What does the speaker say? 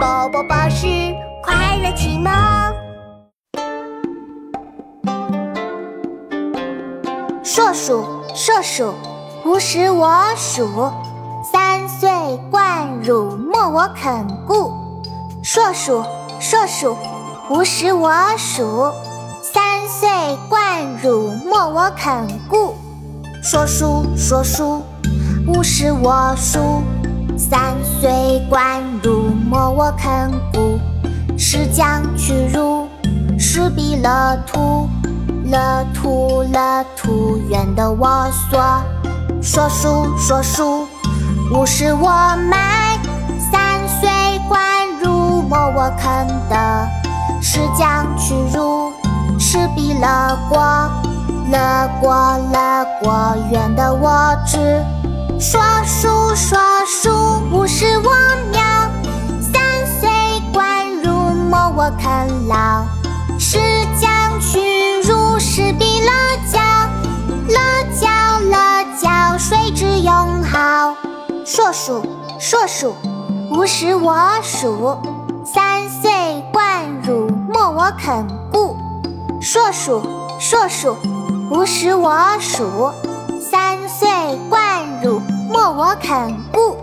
宝宝巴士快乐启蒙。硕鼠，硕鼠，无食我黍。三岁贯汝莫我肯顾。硕鼠，硕鼠，无食我黍。三岁贯汝莫我肯顾。硕鼠，硕鼠，无食我黍。三岁贯汝莫我肯顾。是将去汝，是彼乐土。乐土，乐土，愿的我所。硕鼠，硕鼠，无食我买。三岁贯入莫我肯得。是将去汝，是彼乐国。乐国，乐果，圆的我知。硕鼠，硕鼠，无食莫我肯劳。是将去如，是彼乐教。乐教，乐教，谁之用好？硕鼠，硕鼠，无食我黍。三岁贯汝莫我肯顾。硕鼠，硕鼠，无食我黍。三岁贯汝莫我肯顾。